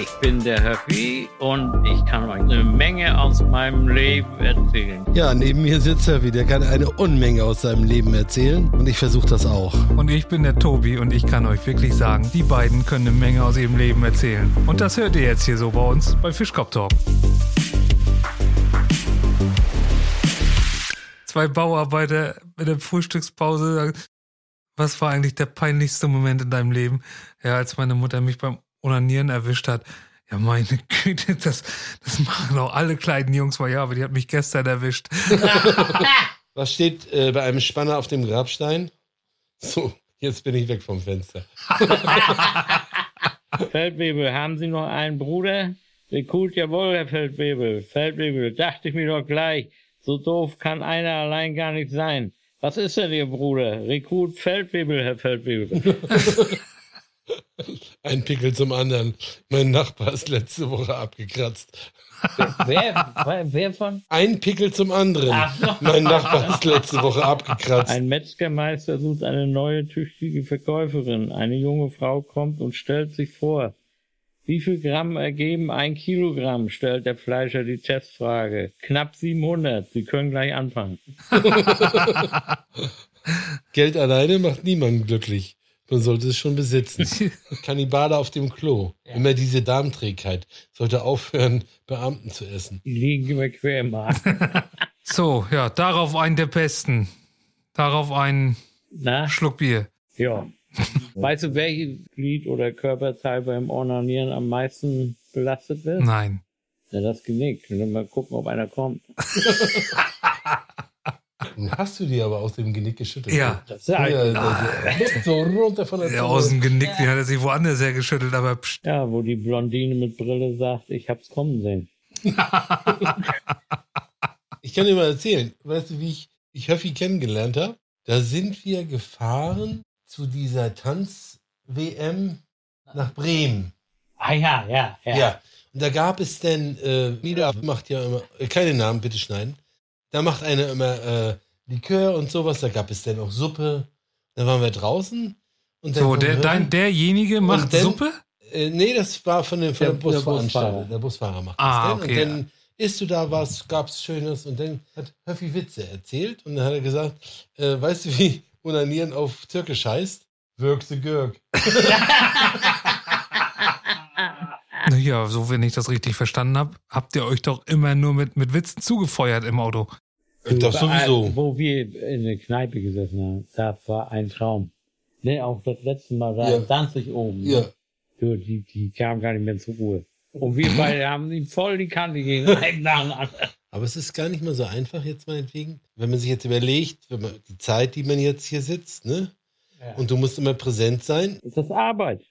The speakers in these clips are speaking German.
Ich bin der Höffi und ich kann euch eine Menge aus meinem Leben erzählen. Ja, neben mir sitzt Höffi, der kann eine Unmenge aus seinem Leben erzählen und ich versuche das auch. Und ich bin der Tobi und ich kann euch wirklich sagen, die beiden können eine Menge aus ihrem Leben erzählen. Und das hört ihr jetzt hier so bei uns bei Fischkopf Talk. Zwei Bauarbeiter mit der Frühstückspause sagen, was war eigentlich der peinlichste Moment in deinem Leben? Ja, als meine Mutter mich beim Onanieren erwischt hat. Ja, meine Güte, das, das machen auch alle kleinen Jungs mal. Ja, aber die hat mich gestern erwischt. Was steht äh, bei einem Spanner auf dem Grabstein? So, jetzt bin ich weg vom Fenster. Feldwebel, haben Sie noch einen Bruder? Rekrut, jawohl, Herr Feldwebel. Feldwebel, dachte ich mir doch gleich. So doof kann einer allein gar nicht sein. Was ist denn Ihr Bruder? Rekrut Feldwebel, Herr Feldwebel. Ein Pickel zum anderen. Mein Nachbar ist letzte Woche abgekratzt. wer, wer von? Ein Pickel zum anderen. So. Mein Nachbar ist letzte Woche abgekratzt. Ein Metzgermeister sucht eine neue, tüchtige Verkäuferin. Eine junge Frau kommt und stellt sich vor. Wie viel Gramm ergeben ein Kilogramm? stellt der Fleischer die Testfrage. Knapp 700. Sie können gleich anfangen. Geld alleine macht niemanden glücklich. Man sollte es schon besitzen. Kannibale auf dem Klo. Ja. Immer diese Darmträgheit. Sollte aufhören, Beamten zu essen. Die liegen immer quer im Magen. so, ja, darauf einen der Besten. Darauf einen Na? Schluck Bier. Ja. weißt du, welches Glied oder Körperteil beim Ornanieren am meisten belastet wird? Nein. Ja, das Genick. Mal gucken, ob einer kommt. Hast du die aber aus dem Genick geschüttelt? Ja. Das ja, ja so runter von der Ja, aus dem Genick, die hat er sich woanders her geschüttelt, aber pst. Ja, wo die Blondine mit Brille sagt, ich hab's kommen sehen. ich kann dir mal erzählen, weißt du, wie ich, ich Höffi kennengelernt habe? Da sind wir gefahren zu dieser Tanz-WM nach Bremen. Ah ja, ja, ja. Ja. Und da gab es denn, äh, Mila macht ja immer, äh, keine Namen bitte schneiden. Da macht einer immer äh, Likör und sowas, da gab es dann auch Suppe. Dann waren wir draußen. Und so, der, dein, derjenige macht dann, Suppe? Äh, nee, das war von, dem, von der, der Busveranstalter. Der Busfahrer macht ah, das. Okay, und dann isst du da was, gab's Schönes und dann hat Höffi Witze erzählt und dann hat er gesagt, äh, weißt du, wie Unanieren auf Türkisch heißt? Wirkse Gürk. Ja, so wenn ich das richtig verstanden habe, habt ihr euch doch immer nur mit, mit Witzen zugefeuert im Auto. Das sowieso. Wo wir in der Kneipe gesessen haben, da war ein Traum. Ne, auch das letzte Mal da ja. Danzig oben. Ja. Du, die, die kamen gar nicht mehr zur Ruhe. Und wir beide haben ihm voll die Kante gegeben. Aber es ist gar nicht mehr so einfach jetzt meinetwegen. Wenn man sich jetzt überlegt, wenn man die Zeit, die man jetzt hier sitzt, ne? Ja. Und du musst immer präsent sein. Ist das Arbeit?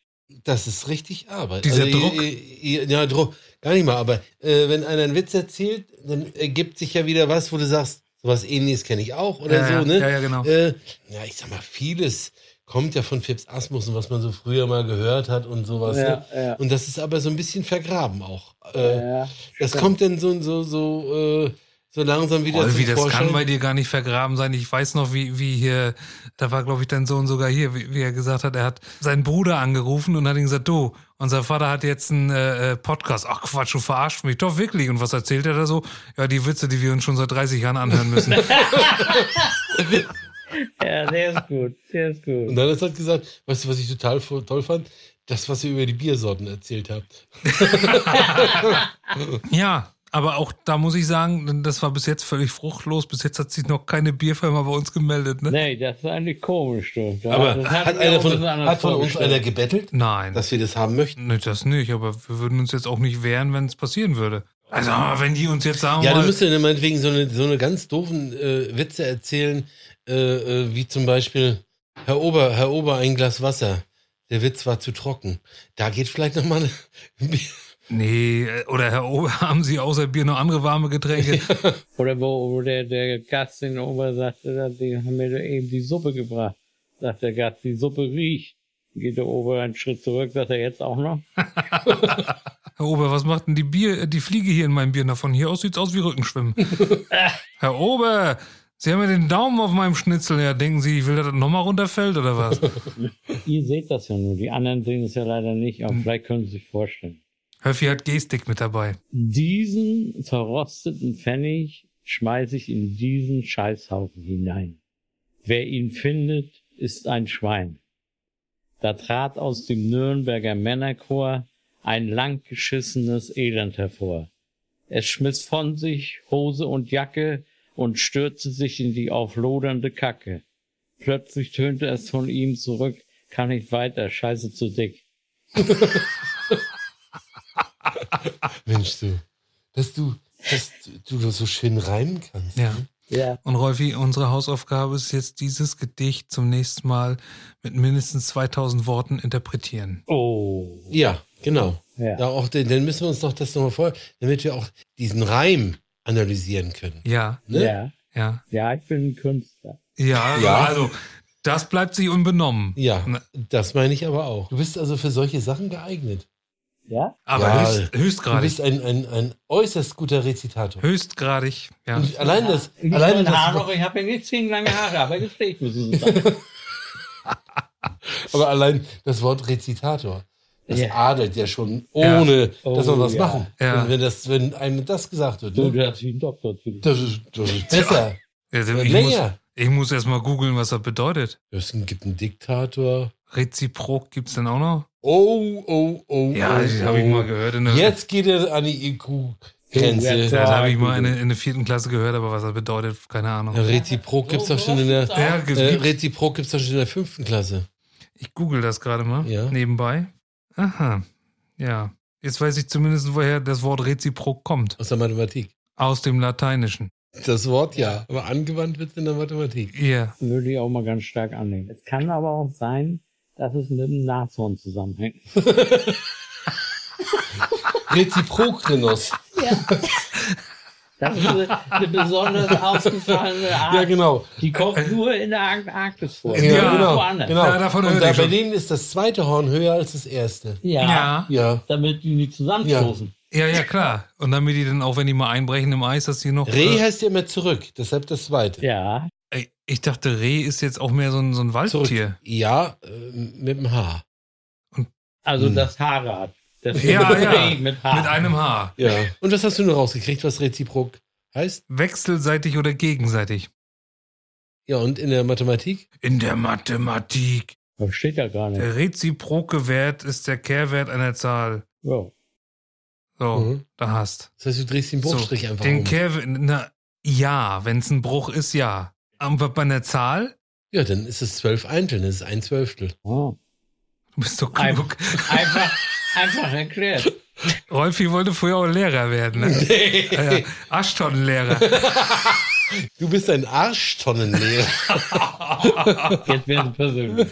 Das ist richtig Arbeit. Dieser also, Druck? Ja, Druck. Gar nicht mal. Aber äh, wenn einer einen Witz erzählt, dann ergibt sich ja wieder was, wo du sagst, sowas ähnliches kenne ich auch oder ja, so, ne? Ja, ja, genau. Äh, ja, ich sag mal, vieles kommt ja von Phipps Asmussen, was man so früher mal gehört hat und sowas. Ja, ne? ja. Und das ist aber so ein bisschen vergraben auch. Äh, ja, das kommt dann so, so, so, äh, so langsam wieder oh, wie das kann bei dir gar nicht vergraben sein. Ich weiß noch, wie, wie hier, da war, glaube ich, dein Sohn sogar hier, wie, wie, er gesagt hat, er hat seinen Bruder angerufen und hat ihm gesagt, du, unser Vater hat jetzt einen äh, äh Podcast. Ach Quatsch, du verarscht mich doch wirklich. Und was erzählt er da so? Ja, die Witze, die wir uns schon seit 30 Jahren anhören müssen. ja, der ist gut, der ist gut. Und dann hat er halt gesagt, weißt du, was ich total toll fand? Das, was ihr über die Biersorten erzählt habt. ja, aber auch da muss ich sagen, das war bis jetzt völlig fruchtlos. Bis jetzt hat sich noch keine Bierfirma bei uns gemeldet. Ne? Nee, das ist eigentlich komisch. Du. aber hat, hat, einer von, hat von uns einer gebettelt? Nein. Dass wir das haben möchten? Nee, das nicht. Aber wir würden uns jetzt auch nicht wehren, wenn es passieren würde. Also, wenn die uns jetzt sagen. Ja, du müsstest ja meinetwegen so eine, so eine ganz doofen äh, Witze erzählen, äh, äh, wie zum Beispiel, Herr Ober, Herr Ober, ein Glas Wasser. Der Witz war zu trocken. Da geht vielleicht nochmal eine. Nee, äh, oder Herr Ober, haben Sie außer Bier noch andere warme Getränke? oder wo, wo der, der Gast in Ober sagte, die haben mir eben die Suppe gebracht. Sagt der Gast, die Suppe riecht. Geht der Ober einen Schritt zurück, sagt er jetzt auch noch. Herr Ober, was macht denn die Bier, die Fliege hier in meinem Bier? Na, von hier aus sieht's aus wie Rückenschwimmen. Herr Ober, Sie haben ja den Daumen auf meinem Schnitzel. Ja, denken Sie, ich will, dass das nochmal runterfällt oder was? Ihr seht das ja nur, die anderen sehen es ja leider nicht, aber vielleicht können Sie sich vorstellen. Höffi hat Gestik mit dabei. Diesen verrosteten Pfennig schmeiße ich in diesen Scheißhaufen hinein. Wer ihn findet, ist ein Schwein. Da trat aus dem Nürnberger Männerchor ein langgeschissenes Elend hervor. Es schmiss von sich Hose und Jacke und stürzte sich in die auflodernde Kacke. Plötzlich tönte es von ihm zurück, kann nicht weiter, scheiße zu dick. Mensch, du, dass du, dass du das so schön reimen kannst. Ja. ne? Ja. Und Rolfi, unsere Hausaufgabe ist jetzt dieses Gedicht zum nächsten Mal mit mindestens 2000 Worten interpretieren. Oh. Ja, genau. Ja. Da auch, dann dann müssen wir uns noch das nochmal vor, damit wir auch diesen Reim analysieren können. Ja, Ne? Ja. ja, Ja, ich bin ein Künstler. ja, Ja. also das bleibt sich unbenommen. Ja, Na, das meine ich aber auch. Du bist also für solche Sachen geeignet. Ja? Aber Ja, höchst, Du höchstgradig. bist ein, ein, ein äußerst guter Rezitator. Höchstgradig, ja. Und allein das, Nicht allein das, Haar noch, ich habe ja nicht zehn lange Haare, aber gepflegt müssen sie sein. aber allein das Wort Rezitator, das Ja. adelt ja schon, ohne Ja. dass man Oh, was ja. machen. Ja. Und wenn das, wenn einem das gesagt wird, Du, ne? wie ein Doktor. das, ist, das ist besser. Ja, ich, muss, länger. ich muss erst mal googeln, was das bedeutet. Es gibt einen Diktator. Reziprok gibt's denn auch noch? Oh, oh, oh. Ja, oh, das habe ich oh. mal gehört. In der, Jetzt geht er an die IQ-Grenze. Ja, das habe ich mal in, in der vierten Klasse gehört, aber was das bedeutet, keine Ahnung. Ja, Reziprok gibt's doch schon in der, Ja, äh, gibt's- Reziprok gibt's doch schon in der fünften Klasse. Ich google das gerade mal Ja. nebenbei. Aha, ja. Jetzt weiß ich zumindest, woher das Wort Reziprok kommt. Aus der Mathematik. Aus dem Lateinischen. Das Wort ja, aber angewandt wird in der Mathematik. Ja. Würde ich auch mal ganz stark annehmen. Es kann aber auch sein, dass es mit dem Nashorn zusammenhängt. Reziprokrenos. Das ist eine, besonders ausgefallene Art. Ja, genau. Die kommt nur in der Antarktis vor. Ja, Ja, genau. genau. Ja, davon Und da ich bei schon. denen ist das zweite Horn höher als das erste. Ja, Ja. Ja. damit die nicht zusammenstoßen. Ja, ja, klar. Und damit die dann auch, wenn die mal einbrechen im Eis, dass die noch. Reh äh, heißt ja immer zurück, deshalb das zweite. Ja. ich dachte, Reh ist jetzt auch mehr so ein, so ein Zurück. Waldtier. Ja, äh, mit dem H. Also Hm. das. Das Ja, ja. Mit Haar. Mit einem Haar. Ja. Und was hast du nur rausgekriegt, was Reziprok heißt? Wechselseitig oder gegenseitig? Ja, und in der Mathematik? In der Mathematik. Das steht ja gar nicht. Der reziproke Wert ist der Kehrwert einer Zahl. Ja. So, Mhm. da hast. Das heißt, du drehst den Bruchstrich so, einfach Den um. Kehrwert, na, ja, wenn es ein Bruch ist, ja. Aber bei einer Zahl, Ja, dann ist es zwölf Einteln, das ist ein Zwölftel. Oh. du bist doch Ein- klug. Einfach, einfach erklärt. Rolfi wollte früher auch Lehrer werden, ne? Ja, ja. Aschtonlehrer. Du bist ein Arschtonnenlehrer. Jetzt werden persönlich.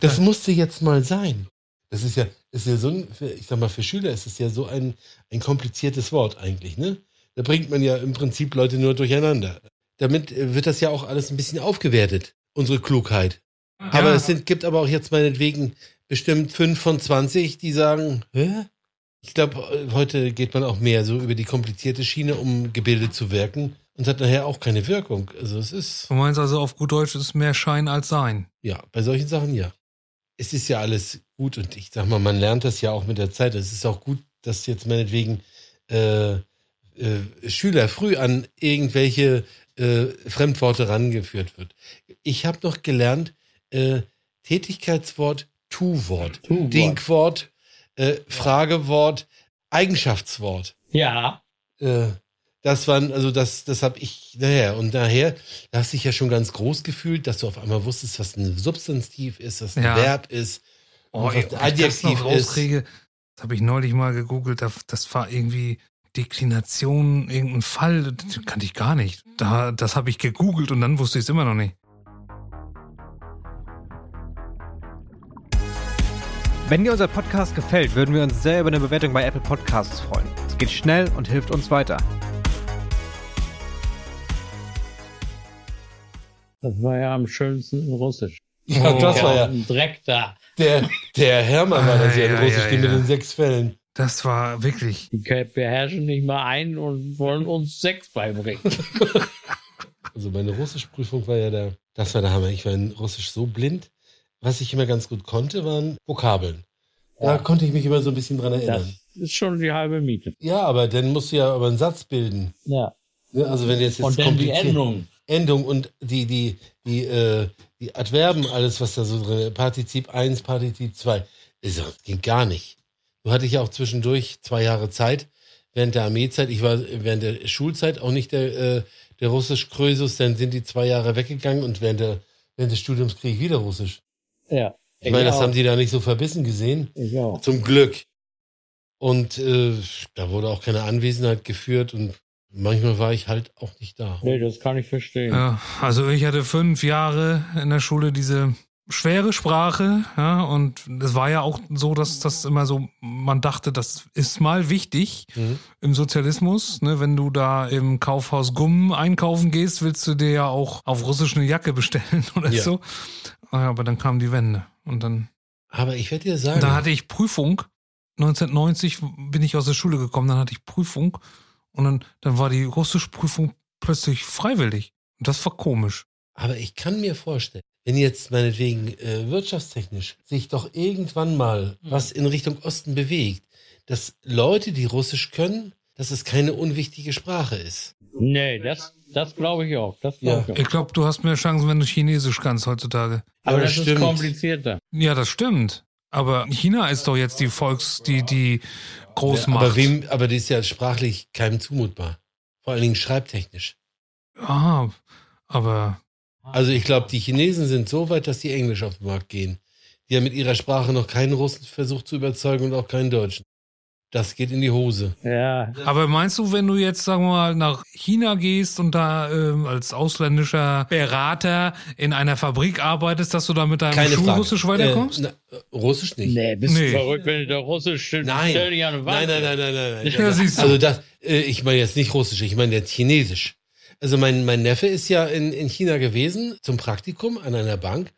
Das musste jetzt mal sein. Das ist ja, ist ja so ein, ich sag mal, für Schüler ist es ja so ein, ein kompliziertes Wort eigentlich, ne? Da bringt man ja im Prinzip Leute nur durcheinander. Damit äh, wird das ja auch alles ein bisschen aufgewertet, unsere Klugheit. Aber Ja. es sind, gibt aber auch jetzt meinetwegen bestimmt fünf von 20, die sagen, hä? Ich glaube, heute geht man auch mehr so über die komplizierte Schiene, um gebildet zu wirken und hat nachher auch keine Wirkung. Also es ist, Du meinst also auf gut Deutsch, es ist mehr Schein als Sein. ja, bei solchen Sachen ja. Es ist ja alles gut und ich sag mal, man lernt das ja auch mit der Zeit. Es ist auch gut, dass jetzt meinetwegen äh, äh, Schüler früh an irgendwelche äh, Fremdworte rangeführt wird. Ich habe noch gelernt, äh, Tätigkeitswort, Tu-Wort, Tu-Wort. Dinkwort, äh, Fragewort, Eigenschaftswort. Ja. Äh, das waren, also das, das habe ich daher. Und daher, da hast du dich ja schon ganz groß gefühlt, dass du auf einmal wusstest, was ein Substantiv ist, was ein Ja. Verb ist, Oh, und ey, was ein ich das Adjektiv ist. das habe ich neulich mal gegoogelt, das, das war irgendwie Deklination, irgendein Fall, das kannte ich gar nicht. Da, das habe ich gegoogelt und dann wusste ich es immer noch nicht. Wenn dir unser Podcast gefällt, würden wir uns sehr über eine Bewertung bei Apple Podcasts freuen. Es geht schnell und hilft uns weiter. Das war ja am schönsten in Russisch. Ja, Oh. das war ja. Ein Dreck da. Der, der Hermann war das ja in Ah, ja, Russisch, ja, die mit ja. den sechs Fällen. Das war wirklich. Die beherrschen nicht mal einen und wollen uns Sex beibringen. Also meine Russischprüfung war ja der, das war der Hammer. Ich war in Russisch so blind. Was ich immer ganz gut konnte, waren Vokabeln. Da Ja. konnte ich mich immer so ein bisschen dran Das erinnern. ist schon die halbe Miete. Ja, aber dann musst du ja aber einen Satz bilden. Ja. Ne? Also wenn jetzt, jetzt Und dann die Endung. Endung und die, die, die, äh, die Adverben, alles, was da so drin ist. Partizip 1, Partizip 2. Das ging gar nicht. Du hatte ich ja auch zwischendurch zwei Jahre Zeit während der Armeezeit. Ich war während der Schulzeit auch nicht der, äh, der russisch Krösus. Dann sind die zwei Jahre weggegangen und während, der, während des Studiums kriege ich wieder Russisch. Ja. Ich meine, das auch. haben die da nicht so verbissen gesehen. Ich auch. Zum Glück. Und äh, da wurde auch keine Anwesenheit geführt und manchmal war ich halt auch nicht da. Nee, das kann ich verstehen. Ja, also ich hatte fünf Jahre in der Schule diese schwere Sprache, ja, und es war ja auch so, dass das immer so, man dachte, das ist mal wichtig Mhm. im Sozialismus, ne, wenn du da im Kaufhaus Gumm einkaufen gehst, willst du dir ja auch auf Russisch eine Jacke bestellen oder Ja. so. Ja, Aber dann kam die Wende und dann, Aber ich werde dir sagen, da hatte ich Prüfung. 1990 bin ich aus der Schule gekommen, dann hatte ich Prüfung und dann, dann war die russische Prüfung plötzlich freiwillig. Und das war komisch. Aber ich kann mir vorstellen, wenn jetzt meinetwegen äh, wirtschaftstechnisch sich doch irgendwann mal was in Richtung Osten bewegt, dass Leute, die Russisch können, dass es keine unwichtige Sprache ist. Nee, das, das glaube ich auch. Das glaube ich auch. Ich glaube, du hast mehr Chancen, wenn du Chinesisch kannst heutzutage. Aber Ja, das ist stimmt. komplizierter. Ja, das stimmt. Aber China ist doch jetzt die Volks, die, die Großmacht. Aber, wem, aber die ist ja sprachlich keinem zumutbar. Vor allen Dingen schreibtechnisch. Ah, aber Also ich glaube, die Chinesen sind so weit, dass die Englisch auf den Markt gehen. Die haben mit ihrer Sprache noch keinen Russen versucht zu überzeugen und auch keinen Deutschen. Das geht in die Hose. Ja, Aber meinst du, wenn du jetzt, sagen wir mal, nach China gehst und da ähm, als ausländischer Berater in einer Fabrik arbeitest, dass du da mit deinem Keine Frage. Schulrussisch weiterkommst? Äh, na, äh, Russisch nicht. nee, bist Nee. du verrückt, wenn du da Russisch stell Nein. stell dich an Wand. Nein, nein, nein, nein, nein. nein. Ja, siehst du. Also das, äh, ich meine jetzt nicht Russisch, ich meine jetzt Chinesisch. Also mein, mein Neffe ist ja in, in China gewesen zum Praktikum an einer Bank.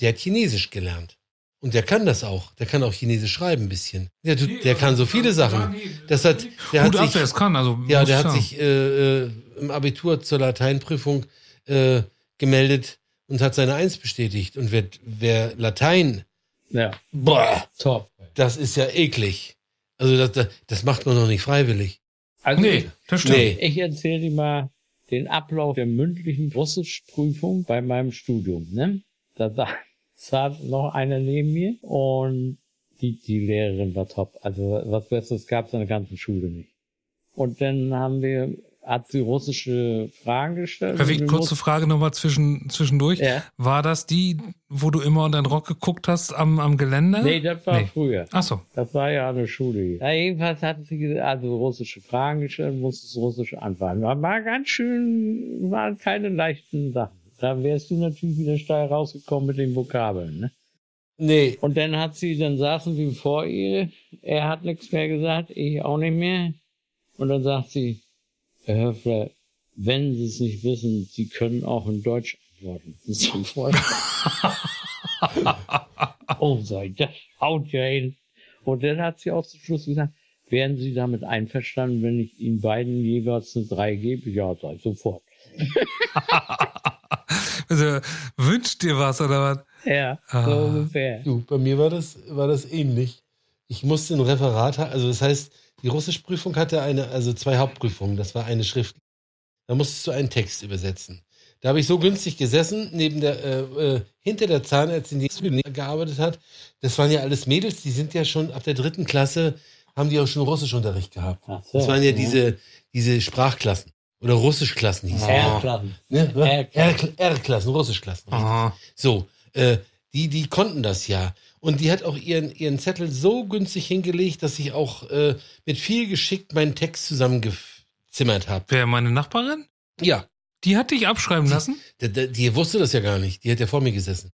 Der hat Chinesisch gelernt. Und der kann das auch. Der kann auch Chinesisch schreiben ein bisschen. Der, tut- der kann so viele Sachen. Das hat, der hat Gut sich, es kann. Also, ja, der hat sagen. sich äh, äh, im Abitur zur Lateinprüfung äh, gemeldet und hat seine Eins bestätigt. Und wer, wer Latein, Ja, boah, top. das ist ja eklig. Also das, das, das macht man doch nicht freiwillig. Also Nee, das stimmt. Nee. ich erzähle dir mal den Ablauf der mündlichen Russischprüfung bei meinem Studium. Ne? Da sa- saß noch einer neben mir und die, die Lehrerin war top. Also was Besseres gab es in der ganzen Schule nicht. Und dann haben wir, hat sie russische Fragen gestellt. Wir kurze Frage nochmal zwischen, zwischendurch. Ja. War das die, wo du immer unter den Rock geguckt hast am, am Geländer? mussten- Nee, das war Nee. früher. Ach so. Das war ja eine Schule. hier. Ja, jedenfalls hat sie also russische Fragen gestellt, musste es russisch antworten. War, war ganz schön, waren keine leichten Sachen. Da wärst du natürlich wieder steil rausgekommen mit den Vokabeln. Ne? Nee, Und dann hat sie, dann saßen wir vor ihr, er hat nichts mehr gesagt, ich auch nicht mehr. Und dann sagt sie, Herr Höfler, wenn Sie es nicht wissen, Sie können auch in Deutsch antworten. Sofort. oh, sei, das haut ja hin. Und dann hat sie auch zum Schluss gesagt, wären Sie damit einverstanden, wenn ich Ihnen beiden jeweils eine 3 gebe? Ja, sei sofort. Also, wünscht dir was oder was? Ja, Ah. so ungefähr. du, bei mir war das, war das ähnlich. Ich musste ein Referat, also das heißt, die Russischprüfung hatte eine, also zwei Hauptprüfungen, das war eine Schrift. Da musstest du einen Text übersetzen. Da habe ich so günstig gesessen, neben der, äh, äh, hinter der Zahnärztin, die gearbeitet hat. Das waren ja alles Mädels, die sind ja schon ab der dritten Klasse, haben die auch schon Russischunterricht gehabt. So, Das waren ja ja. diese, diese Sprachklassen. Oder Russischklassen hieß es. R-Klassen. Ne? R-Klassen. Russischklassen. So, äh, die, die konnten das ja. Und die hat auch ihren, ihren Zettel so günstig hingelegt, dass ich auch äh, mit viel Geschick meinen Text zusammengezimmert habe. Wer, meine Nachbarin? Ja, Die hat dich abschreiben lassen? die, die, die wusste das ja gar nicht. Die hat ja vor mir gesessen.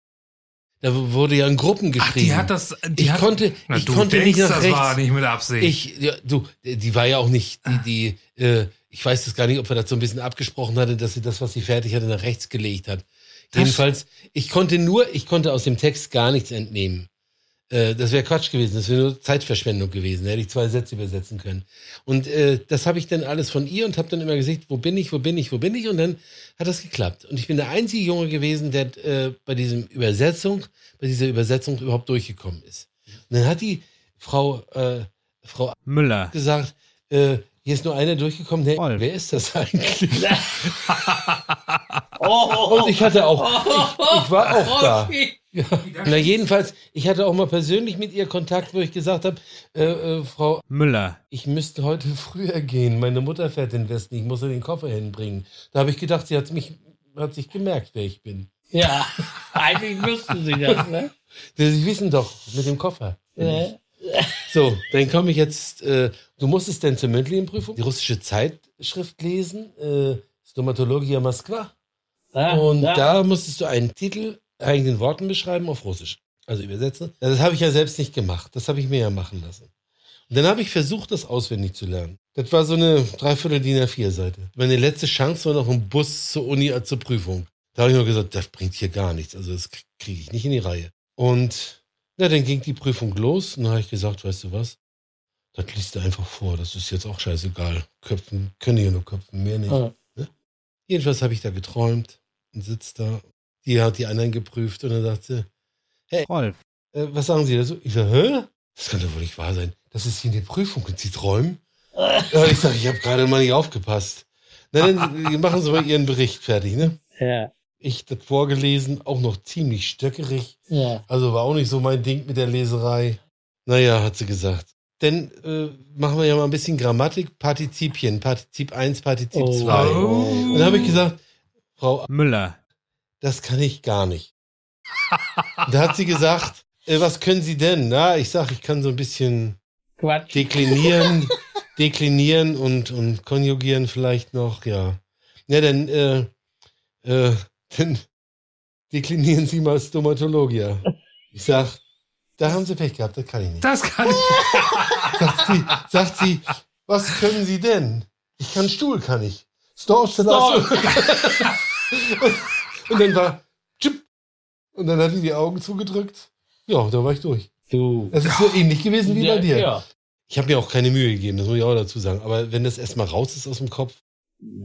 Da wurde ja in Gruppen Ach, geschrieben. die hat das. Die ich hat, konnte, Na, ich du konnte denkst, nicht nach das rechts. war nicht mit Absicht. Ich, ja, du, die war ja auch nicht, die, die äh, ich weiß das gar nicht, ob wir das so ein bisschen abgesprochen hatte, dass sie das, was sie fertig hatte, nach rechts gelegt hat. Das- Jedenfalls, ich konnte nur, ich konnte aus dem Text gar nichts entnehmen. Äh, das wäre Quatsch gewesen, das wäre nur Zeitverschwendung gewesen. Da hätte ich zwei Sätze übersetzen können. Und äh, das habe ich dann alles von ihr und habe dann immer gesagt, wo bin ich, wo bin ich, wo bin ich? Und dann hat das geklappt. Und ich bin der einzige Junge gewesen, der äh, bei diesem Übersetzung, bei dieser Übersetzung überhaupt durchgekommen ist. Und dann hat die Frau, äh, Frau Müller. gesagt, äh, hier ist nur einer durchgekommen. Hey, wer ist das eigentlich? Und ich hatte auch, ich, ich war auch da. Ja. Na jedenfalls, ich hatte auch mal persönlich mit ihr Kontakt, wo ich gesagt habe, äh, äh, Frau, Müller. ich müsste heute früher gehen. Meine Mutter fährt in den Westen, ich muss ihr den Koffer hinbringen. Da habe ich gedacht, sie hat mich, hat sich gemerkt, wer ich bin. Ja, eigentlich müssten sie das, ne? Sie wissen doch, mit dem Koffer. Ne? So, dann komme ich jetzt, äh, du musstest denn zur mündlichen Prüfung die russische Zeitschrift lesen, äh, Stomatologia Moskwa. Ah, Und da- da musstest du einen Titel eigenen Worten beschreiben auf Russisch. Also übersetzen. Ja, Das habe ich ja selbst nicht gemacht. Das habe ich mir ja machen lassen. Und dann habe ich versucht, das auswendig zu lernen. Das war so eine Dreiviertel DIN A4-Seite. Meine letzte Chance war noch ein Bus zur Uni zur Prüfung. Da habe ich nur gesagt, das bringt hier gar nichts. Also das kriege ich nicht in die Reihe. Und na, dann ging die Prüfung los und dann habe ich gesagt, weißt du was? Das liest du einfach vor. Das ist jetzt auch scheißegal. Köpfen können ja nur köpfen, mehr nicht. Ah. Jedenfalls habe ich da geträumt und sitzt da. Die hat die anderen geprüft und dann sagt sie, Rolf. äh, was sagen Sie dazu? Ich sage, hä? Das kann doch wohl nicht wahr sein. Das ist hier eine Prüfung und Sie träumen? Ja, ich sage, ich habe gerade mal nicht aufgepasst. Na, dann machen Sie mal Ihren Bericht fertig, ne? Ja, Ich das vorgelesen, auch noch ziemlich stöckerig. ja. Also war auch nicht so mein Ding mit der Leserei. Naja, hat sie gesagt. Dann äh, machen wir ja mal ein bisschen Grammatik, Partizipien, Partizip 1, Partizip Oh. 2. Und dann habe ich gesagt, Frau Müller. Das kann ich gar nicht. da hat sie gesagt, äh, was können Sie denn? Na, ich sag, ich kann so ein bisschen Quatsch. deklinieren, deklinieren und, und konjugieren vielleicht noch, ja. Ja, dann, äh, äh, dann deklinieren Sie mal Stomatologia. Ich sag, da haben Sie Pech gehabt, das kann ich nicht. Das kann ich. Sagt sie, sagt sie, was können Sie denn? Ich kann Stuhl, kann ich. Storch, Storch. Und dann war, tschip. Und dann hat die die Augen zugedrückt. Ja, da war ich durch. Du. Das ist so ähnlich gewesen wie bei dir. Ja. Ich habe mir auch keine Mühe gegeben, das muss ich auch dazu sagen. Aber wenn das erstmal raus ist aus dem Kopf,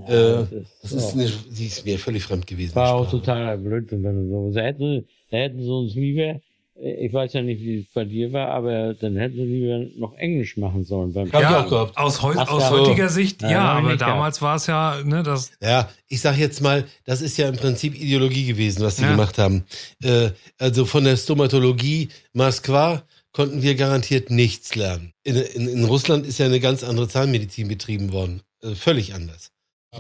Ja, Äh, das ist, das ja. ist, eine, die ist mir völlig fremd gewesen. war auch totaler Blödsinn, wenn du so. Da hätten, da hätten sie uns lieber, ich weiß ja nicht, wie es bei dir war, aber dann hätten sie lieber noch Englisch machen sollen. Beim auch gehabt. aus, heu aus so. heutiger Sicht, Ja, ja, aber damals war es ja, ne, das, Ja, ich sag jetzt mal, das ist ja im Prinzip Ideologie gewesen, was die Ja. gemacht haben. Äh, also von der Stomatologie Moskwa konnten wir garantiert nichts lernen. In, in, in Russland ist ja eine ganz andere Zahnmedizin betrieben worden. Äh, völlig anders.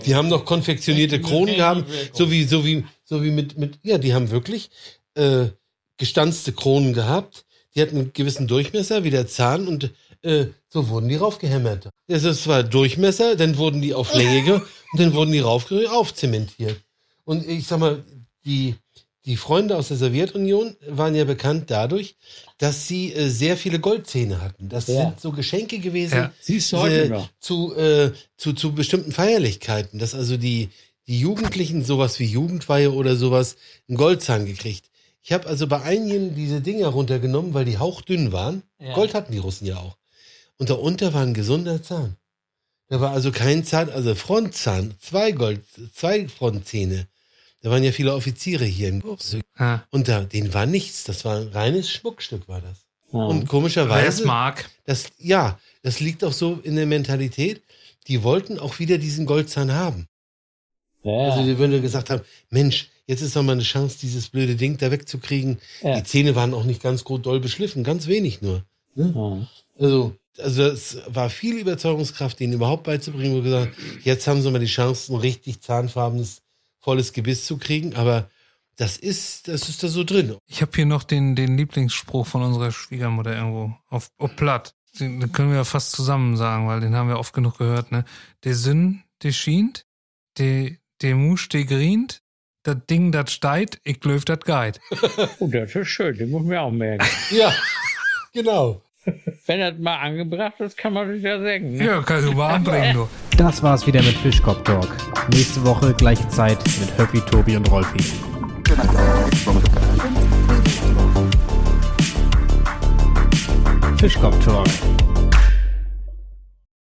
Die haben noch konfektionierte Kronen gehabt, so wie, so wie, so wie mit, mit, ja, die haben wirklich äh, gestanzte Kronen gehabt. Die hatten einen gewissen Durchmesser wie der Zahn und äh, so wurden die raufgehämmert. Also es war Durchmesser, dann wurden die auf Länge ge- und dann wurden die rauf aufzementiert. Und ich sag mal, die, die Freunde aus der Sowjetunion waren ja bekannt dadurch, dass sie äh, sehr viele Goldzähne hatten. Das Ja. sind so Geschenke gewesen, Ja. Siehst du äh, zu, äh, zu, zu bestimmten Feierlichkeiten, dass also die, die Jugendlichen sowas wie Jugendweihe oder sowas einen Goldzahn gekriegt. Ich habe also bei einigen diese Dinger runtergenommen, weil die hauchdünn waren. Ja. Gold hatten die Russen ja auch. Und darunter war ein gesunder Zahn. Da war also kein Zahn, also Frontzahn, zwei Gold, zwei Frontzähne. Da waren ja viele Offiziere hier im ja. Und da, denen war nichts. Das war ein reines Schmuckstück, war das. Ja. Und komischerweise. mag. Das, ja, das liegt auch so in der Mentalität. Die wollten auch wieder diesen Goldzahn haben. ja. Also die würden gesagt haben, Mensch, jetzt ist doch mal eine Chance, dieses blöde Ding da wegzukriegen. Ja. Die Zähne waren auch nicht ganz gut doll beschliffen, ganz wenig nur. ja. Also, also es war viel Überzeugungskraft, denen überhaupt beizubringen, wo wir gesagt haben, jetzt haben sie mal die Chance, ein richtig zahnfarbenes, volles Gebiss zu kriegen, aber das ist, das ist da so drin. Ich habe hier noch den, den Lieblingsspruch von unserer Schwiegermutter irgendwo auf, auf Platt. Den, den können wir ja fast zusammen sagen, weil den haben wir oft genug gehört, ne? Der Sinn, der schient, der, der Musch, der grient, das Ding, das steit, ich glöf, das geit. Oh, das ist schön, den muss man auch merken. Ja, genau. Wenn das mal angebracht ist, kann man sich ja sagen. Ne? Ja, kannst du mal anbringen, du. Das war's wieder mit Fischkopf Talk. Nächste Woche gleiche Zeit mit Höppi, Tobi und Rolfi. Fischkopfturm.